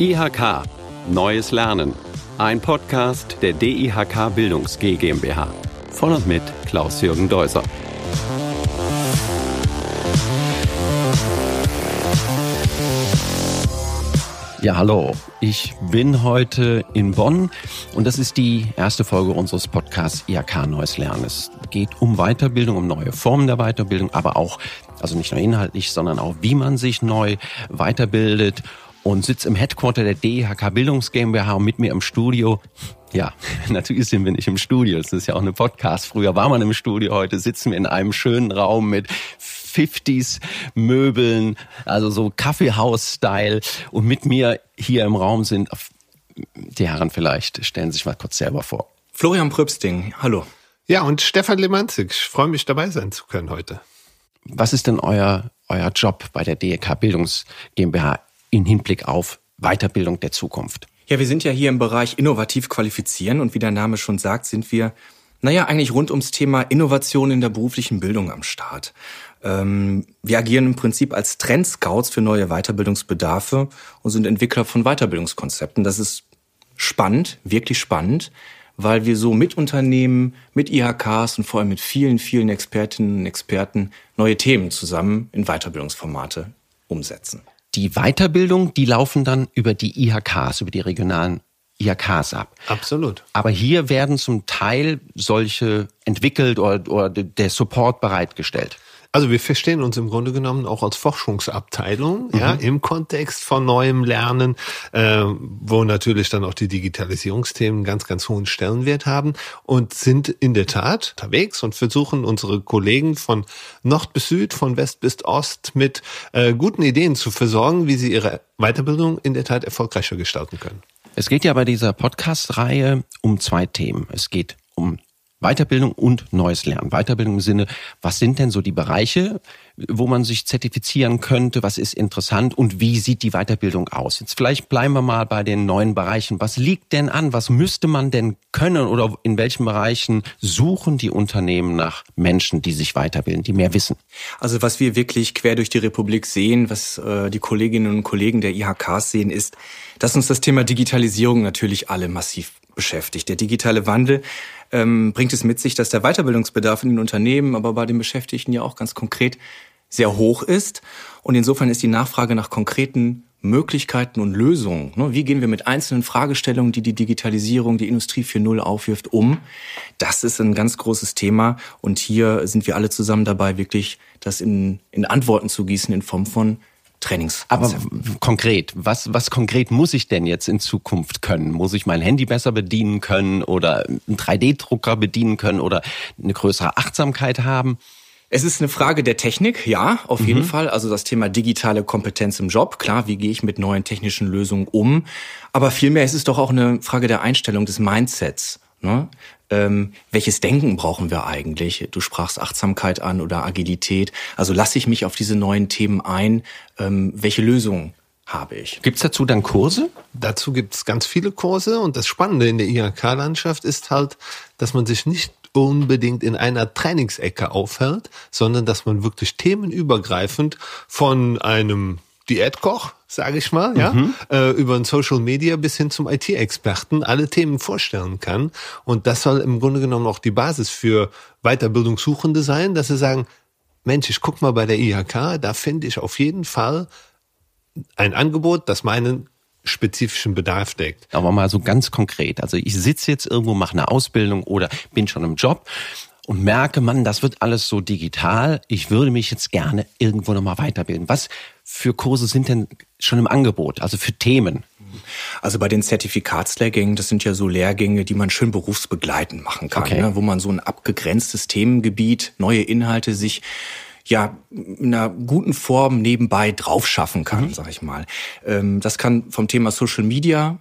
IHK Neues Lernen. Ein Podcast der DIHK Bildungs GmbH. Von und mit Klaus-Jürgen Deuser. Ja, hallo. Ich bin heute in Bonn und das ist die erste Folge unseres Podcasts IHK Neues Lernen. Es geht um Weiterbildung, um neue Formen der Weiterbildung, aber auch, also nicht nur inhaltlich, sondern auch, wie man sich neu weiterbildet und sitze im Headquarter der DIHK Bildungs GmbH und mit mir im Studio. Ja, natürlich sind wir nicht im Studio. Das ist ja auch eine Podcast. Früher war man im Studio, heute sitzen wir in einem schönen Raum mit 50s Möbeln, also so Kaffeehaus-Style. Und mit mir hier im Raum sind die Herren vielleicht, stellen sich mal kurz selber vor. Florian Pröbsting, hallo. Ja, und Stefan Lemanzig, ich freue mich dabei sein zu können heute. Was ist denn euer, euer Job bei der DEK Bildungs GmbH in Hinblick auf Weiterbildung der Zukunft? Ja, wir sind ja hier im Bereich innovativ qualifizieren und wie der Name schon sagt, sind wir, naja, eigentlich rund ums Thema Innovation in der beruflichen Bildung am Start. Ähm, wir agieren im Prinzip als Trendscouts für neue Weiterbildungsbedarfe und sind Entwickler von Weiterbildungskonzepten. Das ist spannend, wirklich spannend, weil wir so mit Unternehmen, mit IHKs und vor allem mit vielen, vielen Expertinnen und Experten neue Themen zusammen in Weiterbildungsformate umsetzen. Die Weiterbildung, die laufen dann über die IHKs, über die regionalen IHKs ab. Absolut. Aber hier werden zum Teil solche entwickelt oder, oder der Support bereitgestellt. Also wir verstehen uns im Grunde genommen auch als Forschungsabteilung, mhm. ja, im Kontext von neuem Lernen, äh, wo natürlich dann auch die Digitalisierungsthemen ganz, ganz hohen Stellenwert haben und sind in der Tat unterwegs und versuchen unsere Kollegen von Nord bis Süd, von West bis Ost mit äh, guten Ideen zu versorgen, wie sie ihre Weiterbildung in der Tat erfolgreicher gestalten können. Es geht ja bei dieser Podcast-Reihe um zwei Themen. Es geht um Weiterbildung und neues Lernen. Weiterbildung im Sinne, was sind denn so die Bereiche, wo man sich zertifizieren könnte, was ist interessant und wie sieht die Weiterbildung aus? Jetzt vielleicht bleiben wir mal bei den neuen Bereichen. Was liegt denn an? Was müsste man denn können oder in welchen Bereichen suchen die Unternehmen nach Menschen, die sich weiterbilden, die mehr wissen? Also was wir wirklich quer durch die Republik sehen, was äh, die Kolleginnen und Kollegen der IHKs sehen, ist, dass uns das Thema Digitalisierung natürlich alle massiv beschäftigt. Der digitale Wandel ähm, bringt es mit sich, dass der Weiterbildungsbedarf in den Unternehmen, aber bei den Beschäftigten ja auch ganz konkret sehr hoch ist. Und insofern ist die Nachfrage nach konkreten Möglichkeiten und Lösungen. Ne? Wie gehen wir mit einzelnen Fragestellungen, die die Digitalisierung, die Industrie 4.0 aufwirft, um? Das ist ein ganz großes Thema. Und hier sind wir alle zusammen dabei, wirklich das in, in Antworten zu gießen in Form von Trainings. Aber konkret, was, was konkret muss ich denn jetzt in Zukunft können? Muss ich mein Handy besser bedienen können oder einen 3D-Drucker bedienen können oder eine größere Achtsamkeit haben? Es ist eine Frage der Technik, ja, auf jeden mhm. Fall. Also das Thema digitale Kompetenz im Job, klar, wie gehe ich mit neuen technischen Lösungen um? Aber vielmehr ist es doch auch eine Frage der Einstellung, des Mindsets. Ne? Ähm, welches Denken brauchen wir eigentlich? Du sprachst Achtsamkeit an oder Agilität. Also lasse ich mich auf diese neuen Themen ein? Ähm, welche Lösungen habe ich? Gibt's dazu dann Kurse? Dazu gibt's ganz viele Kurse und das Spannende in der IHK-Landschaft ist halt, dass man sich nicht unbedingt in einer Trainingsecke aufhält, sondern dass man wirklich themenübergreifend von einem Diätkoch, sage ich mal, ja, mhm. äh, über ein Social Media bis hin zum IT-Experten alle Themen vorstellen kann. Und das soll im Grunde genommen auch die Basis für Weiterbildungssuchende sein, dass sie sagen, Mensch, ich guck mal bei der IHK, da finde ich auf jeden Fall ein Angebot, das meinen spezifischen Bedarf deckt. Aber mal so ganz konkret. Also ich sitze jetzt irgendwo, mache eine Ausbildung oder bin schon im Job und merke, man, das wird alles so digital. Ich würde mich jetzt gerne irgendwo nochmal weiterbilden. Was für Kurse sind denn schon im Angebot, also für Themen? Also bei den Zertifikatslehrgängen, das sind ja so Lehrgänge, die man schön berufsbegleitend machen kann, okay. ne, wo man so ein abgegrenztes Themengebiet, neue Inhalte sich ja in einer guten Form nebenbei draufschaffen kann, mhm. sag ich mal. Ähm, das kann vom Thema Social Media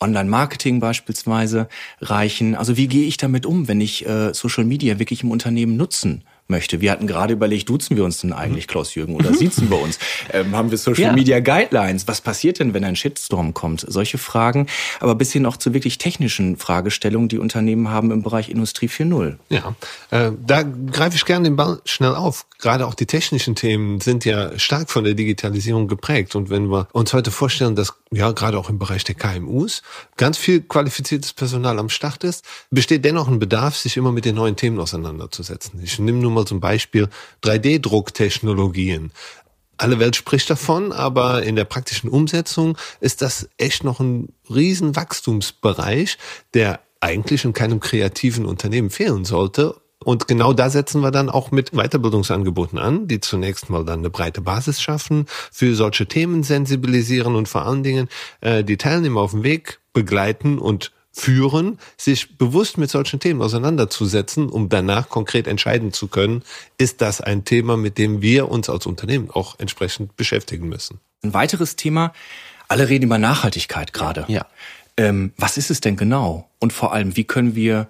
Online-Marketing beispielsweise reichen. Also wie gehe ich damit um, wenn ich äh, Social Media wirklich im Unternehmen nutzen möchte. Wir hatten gerade überlegt, duzen wir uns denn eigentlich, mhm. Klaus-Jürgen, oder siezen wir uns? Ähm, haben wir Social ja. Media Guidelines? Was passiert denn, wenn ein Shitstorm kommt? Solche Fragen, aber bis hin auch zu wirklich technischen Fragestellungen, die Unternehmen haben im Bereich Industrie 4.0. Ja, äh, da greife ich gerne den Ball schnell auf. Gerade auch die technischen Themen sind ja stark von der Digitalisierung geprägt. Und wenn wir uns heute vorstellen, dass ja gerade auch im Bereich der KMUs ganz viel qualifiziertes Personal am Start ist, besteht dennoch ein Bedarf, sich immer mit den neuen Themen auseinanderzusetzen. Ich nehme nur mal zum Beispiel 3D-Drucktechnologien. Alle Welt spricht davon, aber in der praktischen Umsetzung ist das echt noch ein riesen Wachstumsbereich, der eigentlich in keinem kreativen Unternehmen fehlen sollte und genau da setzen wir dann auch mit Weiterbildungsangeboten an, die zunächst mal dann eine breite Basis schaffen, für solche Themen sensibilisieren und vor allen Dingen äh, die Teilnehmer auf dem Weg begleiten und führen, sich bewusst mit solchen Themen auseinanderzusetzen, um danach konkret entscheiden zu können, ist das ein Thema, mit dem wir uns als Unternehmen auch entsprechend beschäftigen müssen. Ein weiteres Thema, alle reden über Nachhaltigkeit gerade. Ja. Ähm, was ist es denn genau? Und vor allem, wie können wir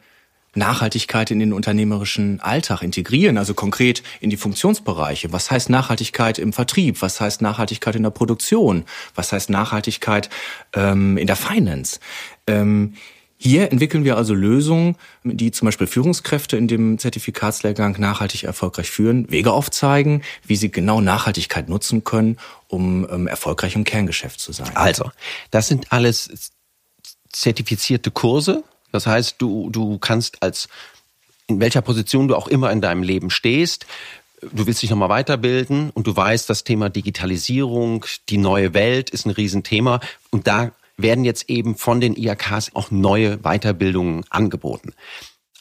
Nachhaltigkeit in den unternehmerischen Alltag integrieren, also konkret in die Funktionsbereiche. Was heißt Nachhaltigkeit im Vertrieb? Was heißt Nachhaltigkeit in der Produktion? Was heißt Nachhaltigkeit ähm, in der Finance? Ähm, hier entwickeln wir also Lösungen, die zum Beispiel Führungskräfte in dem Zertifikatslehrgang nachhaltig erfolgreich führen, Wege aufzeigen, wie sie genau Nachhaltigkeit nutzen können, um ähm, erfolgreich im Kerngeschäft zu sein. Also, das sind alles zertifizierte Kurse. Das heißt, du, du kannst als, in welcher Position du auch immer in deinem Leben stehst, du willst dich nochmal weiterbilden und du weißt, das Thema Digitalisierung, die neue Welt ist ein Riesenthema und da werden jetzt eben von den IAKs auch neue Weiterbildungen angeboten.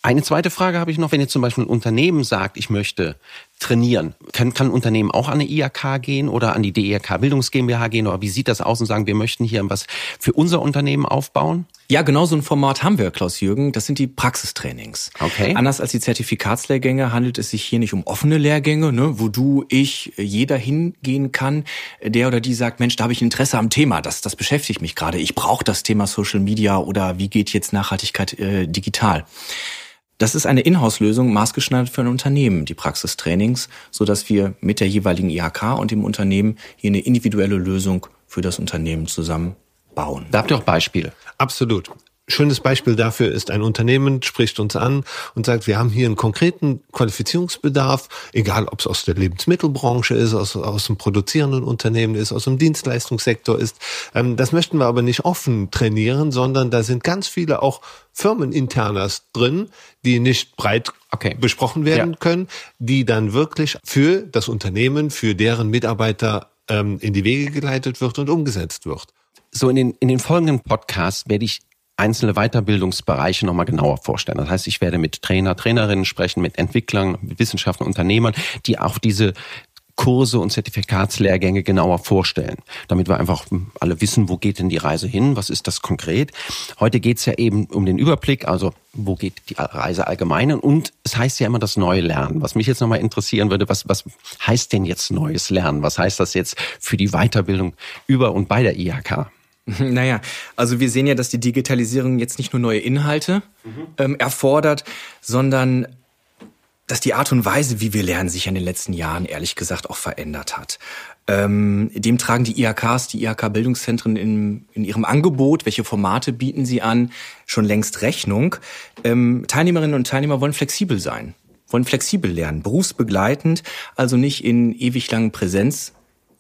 Eine zweite Frage habe ich noch, wenn jetzt zum Beispiel ein Unternehmen sagt, ich möchte trainieren, kann, kann ein Unternehmen auch an eine IAK gehen oder an die DIAK Bildungs GmbH gehen oder wie sieht das aus und sagen, wir möchten hier was für unser Unternehmen aufbauen? Ja, genau so ein Format haben wir, Klaus-Jürgen. Das sind die Praxistrainings. Okay. Anders als die Zertifikatslehrgänge handelt es sich hier nicht um offene Lehrgänge, ne, wo du, ich, jeder hingehen kann, der oder die sagt, Mensch, da habe ich Interesse am Thema, das, das beschäftigt mich gerade. Ich brauche das Thema Social Media oder wie geht jetzt Nachhaltigkeit äh, digital. Das ist eine Inhouse-Lösung, maßgeschneidert für ein Unternehmen, die Praxistrainings, so dass wir mit der jeweiligen IHK und dem Unternehmen hier eine individuelle Lösung für das Unternehmen zusammen bauen. Da habt ihr auch Beispiele. Absolut. Schönes Beispiel dafür ist, ein Unternehmen spricht uns an und sagt, wir haben hier einen konkreten Qualifizierungsbedarf, egal ob es aus der Lebensmittelbranche ist, aus, aus dem produzierenden Unternehmen ist, aus dem Dienstleistungssektor ist. Ähm, das möchten wir aber nicht offen trainieren, sondern da sind ganz viele auch Firmeninternas drin, die nicht breit okay. besprochen werden ja. können, die dann wirklich für das Unternehmen, für deren Mitarbeiter ähm, in die Wege geleitet wird und umgesetzt wird. So in den, in den folgenden Podcasts werde ich einzelne Weiterbildungsbereiche nochmal genauer vorstellen. Das heißt, ich werde mit Trainer, Trainerinnen sprechen, mit Entwicklern, mit Wissenschaftlern, Unternehmern, die auch diese Kurse und Zertifikatslehrgänge genauer vorstellen, damit wir einfach alle wissen, wo geht denn die Reise hin, was ist das konkret. Heute geht's ja eben um den Überblick, also wo geht die Reise allgemein und es heißt ja immer das neue Lernen. Was mich jetzt nochmal interessieren würde, was, was heißt denn jetzt neues Lernen? Was heißt das jetzt für die Weiterbildung über und bei der IHK? Naja, also wir sehen ja, dass die Digitalisierung jetzt nicht nur neue Inhalte mhm. ähm, erfordert, sondern dass die Art und Weise, wie wir lernen, sich in den letzten Jahren ehrlich gesagt auch verändert hat. Ähm, dem tragen die IHKs, die IHK-Bildungszentren in, in ihrem Angebot, welche Formate bieten sie an, schon längst Rechnung. Ähm, Teilnehmerinnen und Teilnehmer wollen flexibel sein, wollen flexibel lernen, berufsbegleitend, also nicht in ewig langen Präsenz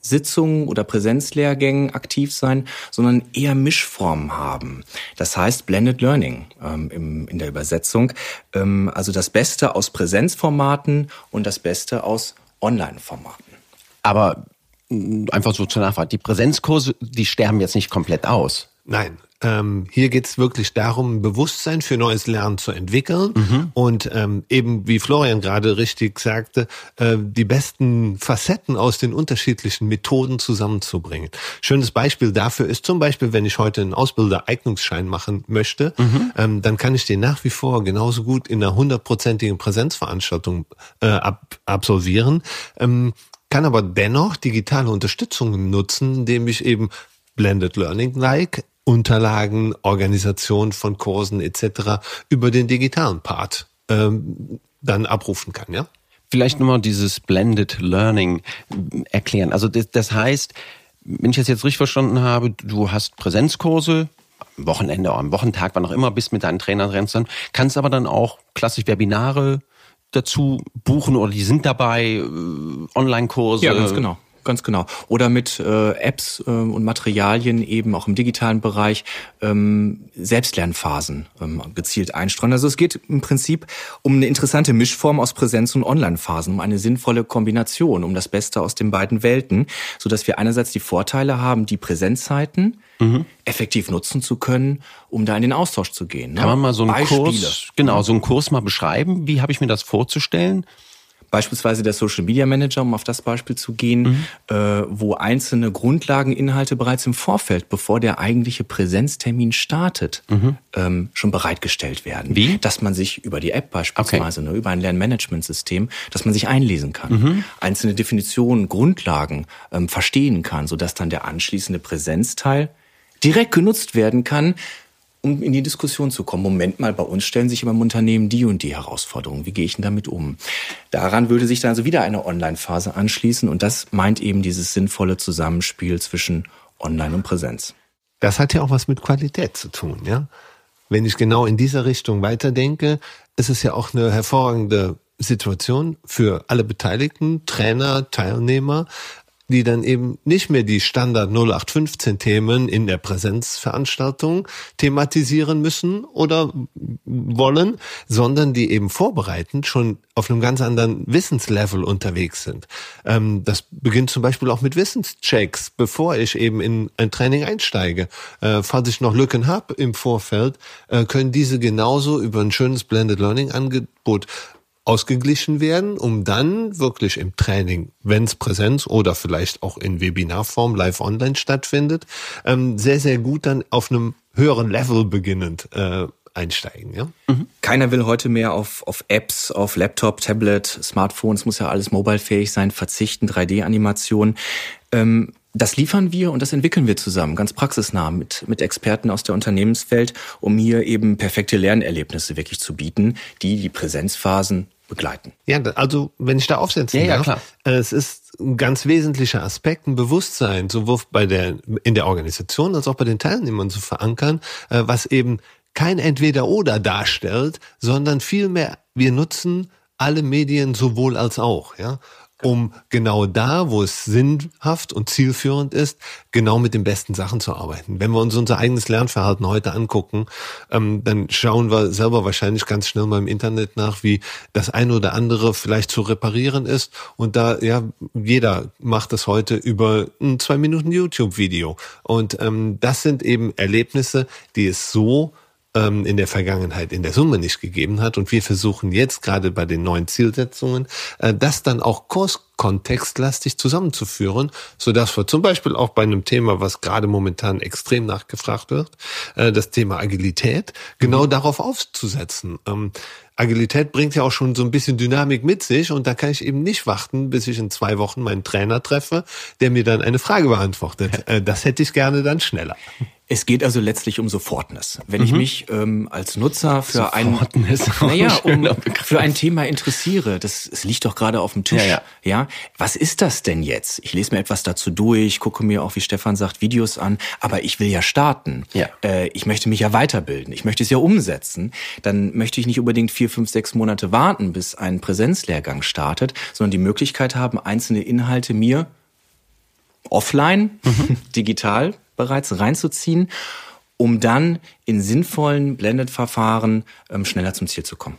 Sitzungen oder Präsenzlehrgängen aktiv sein, sondern eher Mischformen haben. Das heißt Blended Learning ähm, im, in der Übersetzung. Ähm, also das Beste aus Präsenzformaten und das Beste aus Online-Formaten. Aber mm, einfach so zur Nachfrage, die Präsenzkurse, die sterben jetzt nicht komplett aus. Nein, ähm, hier geht es wirklich darum, Bewusstsein für neues Lernen zu entwickeln mhm. und ähm, eben, wie Florian gerade richtig sagte, äh, die besten Facetten aus den unterschiedlichen Methoden zusammenzubringen. Schönes Beispiel dafür ist zum Beispiel, wenn ich heute einen Ausbildereignungsschein machen möchte, mhm. ähm, dann kann ich den nach wie vor genauso gut in einer hundertprozentigen Präsenzveranstaltung äh, ab absolvieren. Ähm, kann aber dennoch digitale Unterstützung nutzen, indem ich eben Blended Learning like Unterlagen, Organisation von Kursen etc. über den digitalen Part ähm, dann abrufen kann, ja? vielleicht nochmal dieses Blended Learning erklären. Also das, das heißt, wenn ich das jetzt richtig verstanden habe, du hast Präsenzkurse, am Wochenende oder am Wochentag, wann auch immer, bist mit deinen Trainern rennst dann, kannst aber dann auch klassisch Webinare dazu buchen oder die sind dabei, äh, Online-Kurse. Ja, ganz genau. Ganz genau. Oder mit äh, Apps äh, und Materialien eben auch im digitalen Bereich ähm, Selbstlernphasen ähm, gezielt einstreuen. Also es geht im Prinzip um eine interessante Mischform aus Präsenz- und Online-Phasen, um eine sinnvolle Kombination, um das Beste aus den beiden Welten, so dass wir einerseits die Vorteile haben, die Präsenzzeiten mhm. effektiv nutzen zu können, um da in den Austausch zu gehen. Ne? Kann man mal so einen Beispiele. Kurs, genau, so einen Kurs mal beschreiben? Wie habe ich mir das vorzustellen? Beispielsweise der Social Media Manager, um auf das Beispiel zu gehen, mhm. äh, wo einzelne Grundlageninhalte bereits im Vorfeld, bevor der eigentliche Präsenztermin startet, mhm. ähm, schon bereitgestellt werden. Wie? Dass man sich über die App beispielsweise, okay. ne, über ein Lernmanagementsystem, dass man sich einlesen kann, mhm. einzelne Definitionen, Grundlagen ähm, verstehen kann, sodass dann der anschließende Präsenzteil direkt genutzt werden kann, um in die Diskussion zu kommen. Moment mal, bei uns stellen sich im Unternehmen die und die Herausforderungen. Wie gehe ich denn damit um? Daran würde sich dann also wieder eine Online-Phase anschließen und das meint eben dieses sinnvolle Zusammenspiel zwischen Online und Präsenz. Das hat ja auch was mit Qualität zu tun, ja. Wenn ich genau in dieser Richtung weiterdenke, ist es ja auch eine hervorragende Situation für alle Beteiligten, Trainer, Teilnehmer, die dann eben nicht mehr die Standard 0815 Themen in der Präsenzveranstaltung thematisieren müssen oder wollen, sondern die eben vorbereitend schon auf einem ganz anderen Wissenslevel unterwegs sind. Ähm, das beginnt zum Beispiel auch mit Wissenschecks, bevor ich eben in ein Training einsteige. Äh, falls ich noch Lücken habe im Vorfeld, äh, können diese genauso über ein schönes Blended Learning Angebot ausgeglichen werden, um dann wirklich im Training, wenn es Präsenz oder vielleicht auch in Webinarform live online stattfindet, ähm, sehr, sehr gut dann auf einem höheren Level beginnend äh, einsteigen. Ja? Mhm. Keiner will heute mehr auf, auf Apps, auf Laptop, Tablet, Smartphone, es muss ja alles mobilefähig sein, verzichten, 3D-Animation. Ähm, das liefern wir und das entwickeln wir zusammen, ganz praxisnah mit, mit Experten aus der Unternehmenswelt, um hier eben perfekte Lernerlebnisse wirklich zu bieten, die die Präsenzphasen begleiten. Ja, also wenn ich da aufsetzen ja, darf, klar. Äh, es ist ein ganz wesentlicher Aspekt, ein Bewusstsein, sowohl bei der, in der Organisation als auch bei den Teilnehmern zu verankern, äh, was eben kein Entweder-Oder darstellt, sondern vielmehr wir nutzen alle Medien sowohl als auch, ja um genau da, wo es sinnhaft und zielführend ist, genau mit den besten Sachen zu arbeiten. Wenn wir uns unser eigenes Lernverhalten heute angucken, ähm, dann schauen wir selber wahrscheinlich ganz schnell mal im Internet nach, wie das eine oder andere vielleicht zu reparieren ist. Und da, ja, jeder macht das heute über ein zwei Minuten YouTube-Video. Und ähm, das sind eben Erlebnisse, die es so ähm, in der Vergangenheit in der Summe nicht gegeben hat. Und wir versuchen jetzt gerade bei den neuen Zielsetzungen, äh, das dann auch kurskontextlastig zusammenzuführen, so dass wir zum Beispiel auch bei einem Thema, was gerade momentan extrem nachgefragt wird, äh, das Thema Agilität, genau mhm. darauf aufzusetzen. Ähm, Agilität bringt ja auch schon so ein bisschen Dynamik mit sich und da kann ich eben nicht warten, bis ich in zwei Wochen meinen Trainer treffe, der mir dann eine Frage beantwortet. Äh, das hätte ich gerne dann schneller. Es geht also letztlich um Sofortness. Wenn mhm. ich mich ähm, als Nutzer für ein, naja, um, für ein Thema interessiere, das, es liegt doch gerade auf dem Tisch. Ja, ja. ja, was ist das denn jetzt? Ich lese mir etwas dazu durch, gucke mir auch, wie Stefan sagt, Videos an, aber ich will ja starten. Ja. Äh, ich möchte mich ja weiterbilden. Ich möchte es ja umsetzen. Dann möchte ich nicht unbedingt vier, fünf, sechs Monate warten, bis ein Präsenzlehrgang startet, sondern die Möglichkeit haben, einzelne Inhalte mir offline, mhm. digital bereits reinzuziehen, um dann in sinnvollen Blended-Verfahren ähm, schneller zum Ziel zu kommen.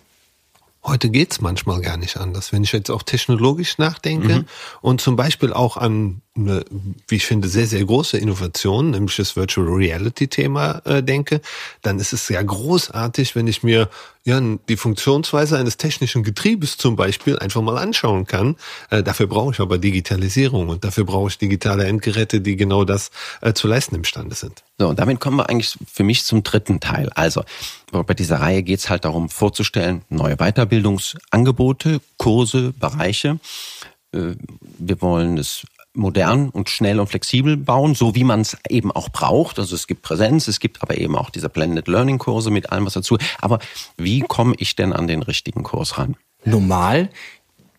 Heute geht's manchmal gar nicht anders. Wenn ich jetzt auch technologisch nachdenke mhm. und zum Beispiel auch an eine, wie ich finde, sehr, sehr große Innovation, nämlich das Virtual Reality Thema äh, denke, dann ist es sehr großartig, wenn ich mir ja, die Funktionsweise eines technischen Getriebes zum Beispiel einfach mal anschauen kann. Äh, dafür brauche ich aber Digitalisierung und dafür brauche ich digitale Endgeräte, die genau das äh, zu leisten imstande sind. So, und damit kommen wir eigentlich für mich zum dritten Teil. Also, bei dieser Reihe geht es halt darum, vorzustellen, neue Weiterbildungsangebote, Kurse, Bereiche. Äh, wir wollen es modern und schnell und flexibel bauen, so wie man es eben auch braucht. Also es gibt Präsenz, es gibt aber eben auch diese Blended Learning Kurse mit allem was dazu. Aber wie komme ich denn an den richtigen Kurs ran? Normal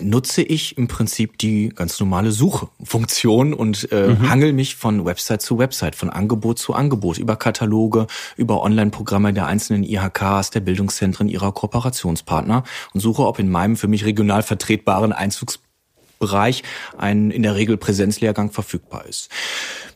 nutze ich im Prinzip die ganz normale Suchfunktion und äh, mhm. hangel mich von Website zu Website, von Angebot zu Angebot, über Kataloge, über Online-Programme der einzelnen IHKs, der Bildungszentren ihrer Kooperationspartner und suche, ob in meinem für mich regional vertretbaren Einzugs Bereich ein in der Regel Präsenzlehrgang verfügbar ist.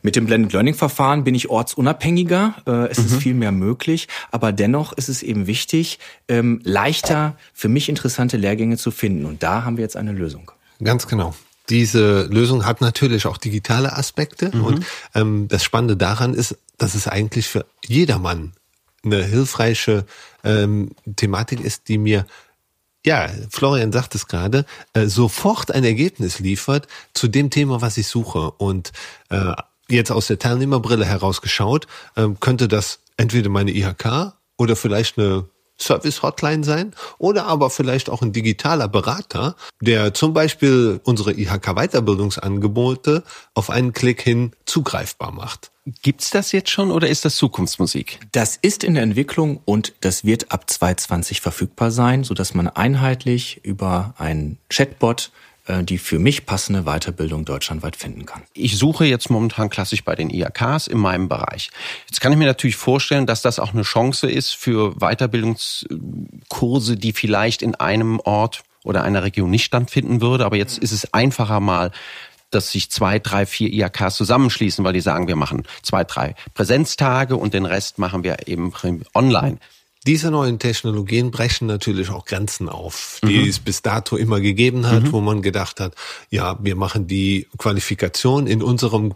Mit dem Blended Learning Verfahren bin ich ortsunabhängiger, äh, es mhm. ist viel mehr möglich, aber dennoch ist es eben wichtig, ähm, leichter für mich interessante Lehrgänge zu finden und da haben wir jetzt eine Lösung. Ganz genau. Diese Lösung hat natürlich auch digitale Aspekte mhm. und ähm, das Spannende daran ist, dass es eigentlich für jedermann eine hilfreiche ähm, Thematik ist, die mir ja, Florian sagt es gerade, äh, sofort ein Ergebnis liefert zu dem Thema, was ich suche. Und äh, jetzt aus der Teilnehmerbrille herausgeschaut, äh, könnte das entweder meine IHK oder vielleicht eine Service-Hotline sein oder aber vielleicht auch ein digitaler Berater, der zum Beispiel unsere IHK-Weiterbildungsangebote auf einen Klick hin zugreifbar macht. Gibt's das jetzt schon oder ist das Zukunftsmusik? Das ist in der Entwicklung und das wird ab 2020 verfügbar sein, so dass man einheitlich über einen Chatbot die für mich passende Weiterbildung deutschlandweit finden kann. Ich suche jetzt momentan klassisch bei den IAKs in meinem Bereich. Jetzt kann ich mir natürlich vorstellen, dass das auch eine Chance ist für Weiterbildungskurse, die vielleicht in einem Ort oder einer Region nicht stattfinden würde. Aber jetzt ist es einfacher mal dass sich zwei, drei, vier IAKs zusammenschließen, weil die sagen, wir machen zwei, drei Präsenztage und den Rest machen wir eben online. Diese neuen Technologien brechen natürlich auch Grenzen auf, die mhm. es bis dato immer gegeben hat, mhm. wo man gedacht hat, ja, wir machen die Qualifikation in unserem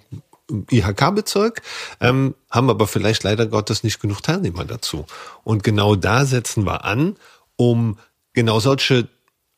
IHK-Bezirk, ähm, haben aber vielleicht leider Gottes nicht genug Teilnehmer dazu. Und genau da setzen wir an, um genau solche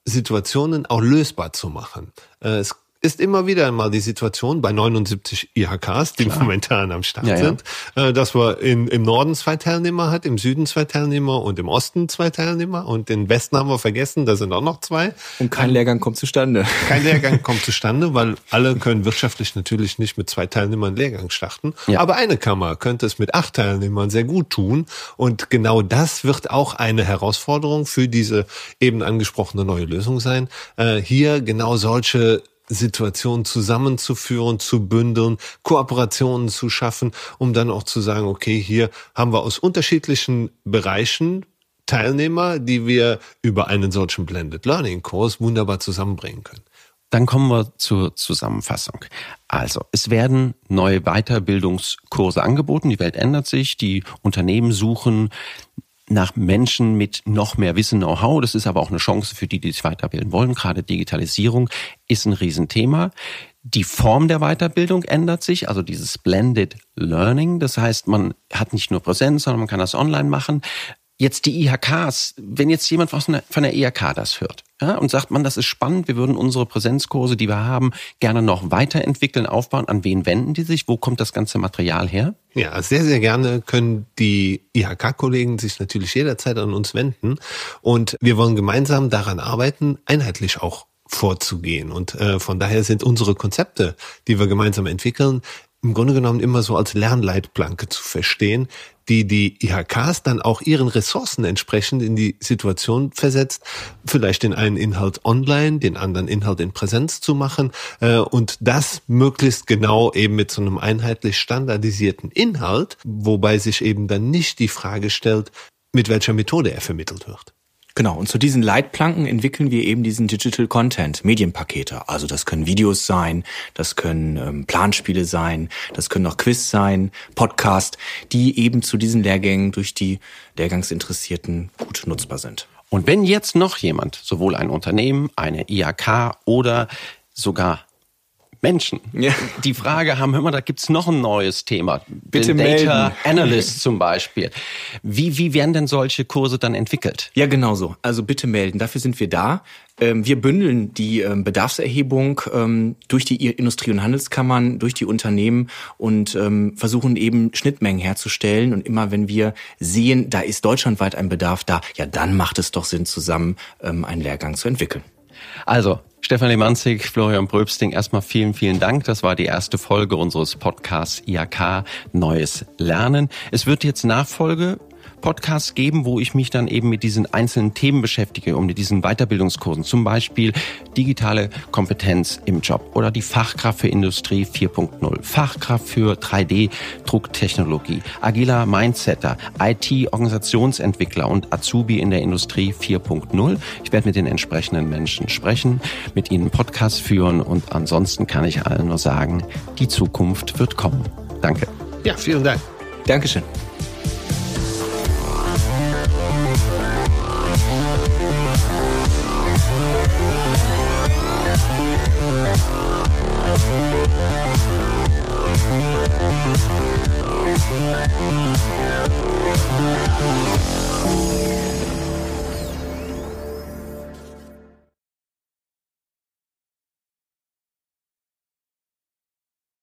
Situationen auch lösbar zu machen. Äh, es ist immer wieder mal die Situation bei 79 IHKs, die Klar. momentan am Start ja, sind, ja. Äh, dass wir in, im Norden zwei Teilnehmer hat, im Süden zwei Teilnehmer und im Osten zwei Teilnehmer und den Westen haben wir vergessen, da sind auch noch zwei. Und kein Lehrgang kommt zustande. Kein Lehrgang kommt zustande, weil alle können wirtschaftlich natürlich nicht mit zwei Teilnehmern Lehrgang starten. Ja. Aber eine Kammer könnte es mit acht Teilnehmern sehr gut tun und genau das wird auch eine Herausforderung für diese eben angesprochene neue Lösung sein, äh, hier genau solche Situationen zusammenzuführen, zu bündeln, Kooperationen zu schaffen, um dann auch zu sagen, okay, hier haben wir aus unterschiedlichen Bereichen Teilnehmer, die wir über einen solchen Blended Learning Kurs wunderbar zusammenbringen können. Dann kommen wir zur Zusammenfassung. Also, es werden neue Weiterbildungskurse angeboten. Die Welt ändert sich. Die Unternehmen suchen nach Menschen mit noch mehr Wissen, Know-how. Das ist aber auch eine Chance für die, die sich weiterbilden wollen. Gerade Digitalisierung ist ein Riesenthema. Die Form der Weiterbildung ändert sich, also dieses Blended Learning. Das heißt, man hat nicht nur Präsenz, sondern man kann das online machen. Jetzt die IHKs, wenn jetzt jemand von der IHK das hört ja, und sagt man, das ist spannend, wir würden unsere Präsenzkurse, die wir haben, gerne noch weiterentwickeln, aufbauen, an wen wenden die sich? Wo kommt das ganze Material her? Ja, sehr, sehr gerne können die IHK-Kollegen sich natürlich jederzeit an uns wenden und wir wollen gemeinsam daran arbeiten, einheitlich auch vorzugehen. Und äh, von daher sind unsere Konzepte, die wir gemeinsam entwickeln, im Grunde genommen immer so als Lernleitplanke zu verstehen, die die IHKs dann auch ihren Ressourcen entsprechend in die Situation versetzt, vielleicht den einen Inhalt online, den anderen Inhalt in Präsenz zu machen äh, und das möglichst genau eben mit so einem einheitlich standardisierten Inhalt, wobei sich eben dann nicht die Frage stellt, mit welcher Methode er vermittelt wird. Genau, und zu diesen Leitplanken entwickeln wir eben diesen Digital Content, Medienpakete. Also das können Videos sein, das können ähm, Planspiele sein, das können auch Quiz sein, Podcast, die eben zu diesen Lehrgängen durch die Lehrgangsinteressierten gut nutzbar sind. Und wenn jetzt noch jemand, sowohl ein Unternehmen, eine IAK oder sogar Menschen ja. die Frage haben, hör mal, da gibt's noch ein neues Thema. Bitte Den Data melden. Analyst zum Beispiel. Wie, wie werden denn solche Kurse dann entwickelt? Ja, genau so. Also bitte melden. Dafür sind wir da. Ähm, wir bündeln die ähm, Bedarfserhebung ähm, durch die Industrie- und Handelskammern, durch die Unternehmen und versuchen eben Schnittmengen herzustellen. Und immer wenn wir sehen, da ist deutschlandweit ein Bedarf da, ja, dann macht es doch Sinn, zusammen einen Lehrgang zu entwickeln. Also, Stefan Lemanzig, Florian Bröbsting, erstmal vielen, vielen Dank. Das war die erste Folge unseres Podcasts IAK Neues Lernen. Es wird jetzt Nachfolge Podcasts geben, wo ich mich dann eben mit diesen einzelnen Themen beschäftige und mit diesen Weiterbildungskursen. Zum Beispiel digitale Kompetenz im Job oder die Fachkraft für Industrie 4.0, Fachkraft für 3D-Drucktechnologie, agiler Mindsetter, IT-Organisationsentwickler und Azubi in der Industrie 4.0. Ich werde mit den entsprechenden Menschen sprechen, mit ihnen Podcasts führen und ansonsten kann ich allen nur sagen, die Zukunft wird kommen. Danke. Ja, vielen Dank. Dankeschön.